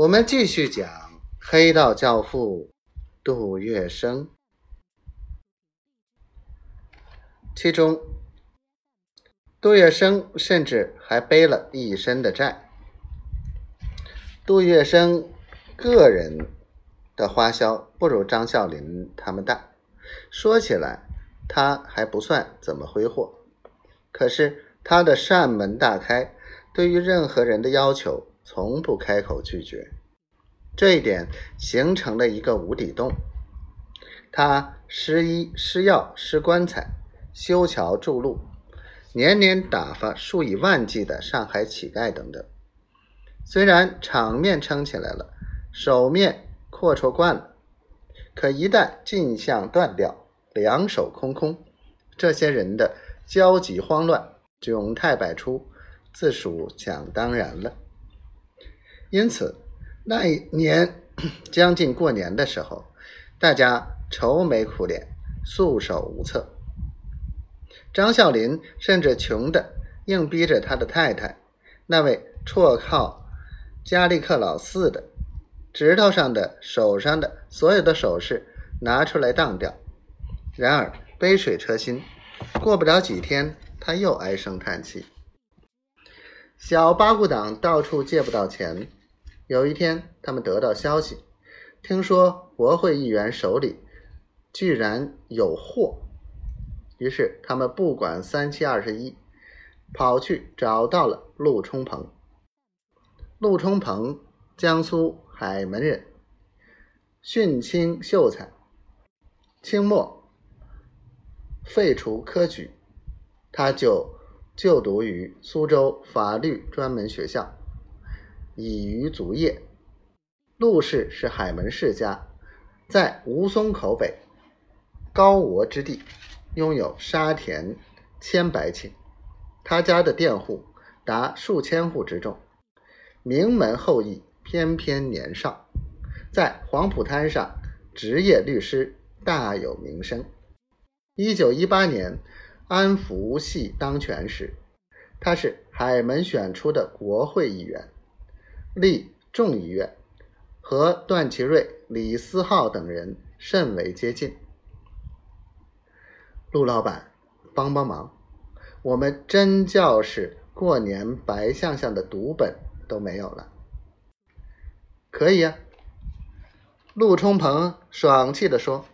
我们继续讲黑道教父杜月笙，其中杜月笙甚至还背了一身的债。杜月笙个人的花销不如张啸林他们大，说起来他还不算怎么挥霍，可是他的扇门大开，对于任何人的要求。从不开口拒绝，这一点形成了一个无底洞。他施医、施药、施棺材、修桥筑路，年年打发数以万计的上海乞丐等等。虽然场面撑起来了，手面阔绰惯了，可一旦进项断掉，两手空空，这些人的焦急慌乱、窘态百出，自属想当然了。因此，那一年 将近过年的时候，大家愁眉苦脸、束手无策。张啸林甚至穷的硬逼着他的太太，那位绰号“加利克老四”的，指头上的、手上的所有的首饰拿出来当掉。然而杯水车薪，过不了几天，他又唉声叹气。小八股党到处借不到钱。有一天，他们得到消息，听说国会议员手里居然有货，于是他们不管三七二十一，跑去找到了陆冲鹏。陆冲鹏，江苏海门人，训清秀才。清末废除科举，他就就读于苏州法律专门学校。以渔足业，陆氏是海门世家，在吴淞口北高峨之地，拥有沙田千百顷。他家的佃户达数千户之众，名门后裔，翩翩年少，在黄浦滩上职业律师，大有名声。一九一八年安福系当权时，他是海门选出的国会议员。立众议院，和段祺瑞、李思浩等人甚为接近。陆老板，帮帮忙，我们真教是过年白相相的读本都没有了。可以啊，陆冲鹏爽气地说：“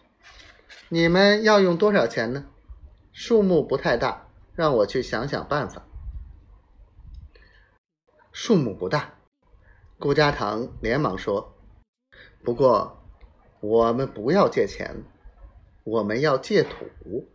你们要用多少钱呢？数目不太大，让我去想想办法。数目不大。”顾家堂连忙说：“不过，我们不要借钱，我们要借土。”